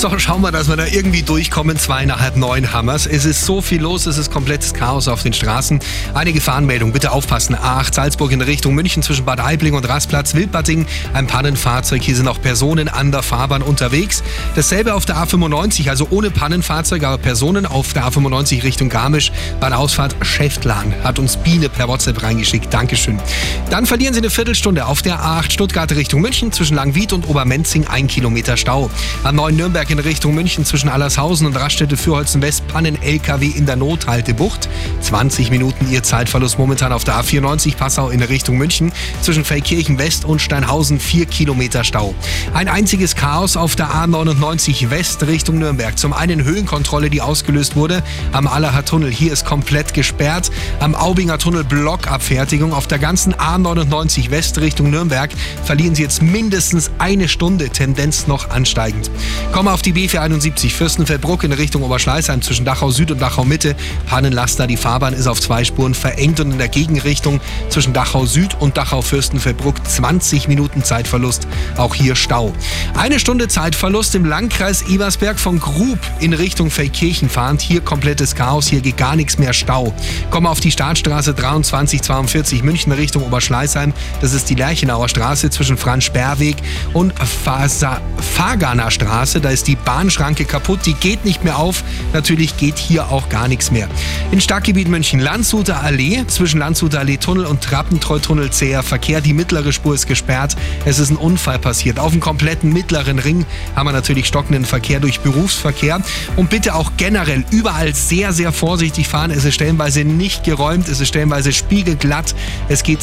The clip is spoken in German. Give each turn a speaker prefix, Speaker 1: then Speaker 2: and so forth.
Speaker 1: So, schauen wir, dass wir da irgendwie durchkommen. Zwei nach halb neun Hammers. Es ist so viel los, es ist komplettes Chaos auf den Straßen. Eine Gefahrenmeldung, bitte aufpassen. A8 Salzburg in Richtung München zwischen Bad Aibling und Rastplatz Wildbatting. Ein Pannenfahrzeug. Hier sind auch Personen an der Fahrbahn unterwegs. Dasselbe auf der A95, also ohne Pannenfahrzeug, aber Personen auf der A95 Richtung Garmisch. Bei der Ausfahrt Schäftlan hat uns Biene per WhatsApp reingeschickt. Dankeschön. Dann verlieren Sie eine Viertelstunde auf der A8 Stuttgart Richtung München zwischen Langwied und Obermenzing. Ein Kilometer Stau. Am 9 Nürnberg in Richtung München zwischen Allershausen und Raststätte Fürholzen West Pannen LKW in der Nothaltebucht. 20 Minuten ihr Zeitverlust momentan auf der A94 Passau in Richtung München zwischen Feldkirchen West und Steinhausen 4 Kilometer Stau. Ein einziges Chaos auf der A99 West Richtung Nürnberg. Zum einen Höhenkontrolle, die ausgelöst wurde am Allerher Tunnel. Hier ist komplett gesperrt. Am Aubinger Tunnel Blockabfertigung. Auf der ganzen A99 West Richtung Nürnberg verlieren Sie jetzt mindestens eine Stunde, Tendenz noch ansteigend. Komme auf die B471 Fürstenfeldbruck in Richtung Oberschleißheim zwischen Dachau Süd und Dachau Mitte. Pannenlaster, die Fahrbahn ist auf zwei Spuren verengt und in der Gegenrichtung zwischen Dachau Süd und Dachau Fürstenfeldbruck 20 Minuten Zeitverlust. Auch hier Stau. Eine Stunde Zeitverlust im Landkreis Ebersberg von Grub in Richtung Feldkirchen fahrend. Hier komplettes Chaos, hier geht gar nichts mehr Stau. Komme auf die Startstraße 2342 München Richtung Oberschleißheim. Das ist die Lerchenauer Straße zwischen Franz-Sperrweg und Fagerner Straße. Da ist die Bahnschranke kaputt, die geht nicht mehr auf. Natürlich geht hier auch gar nichts mehr. In Stadtgebiet München Landshuter Allee, zwischen Landshuter Allee Tunnel und Trappentreutunnel zäher Verkehr. Die mittlere Spur ist gesperrt. Es ist ein Unfall passiert. Auf dem kompletten mittleren Ring haben wir natürlich stockenden Verkehr durch Berufsverkehr. Und bitte auch generell überall sehr, sehr vorsichtig fahren. Es ist stellenweise nicht geräumt, es ist stellenweise spiegelglatt. Es geht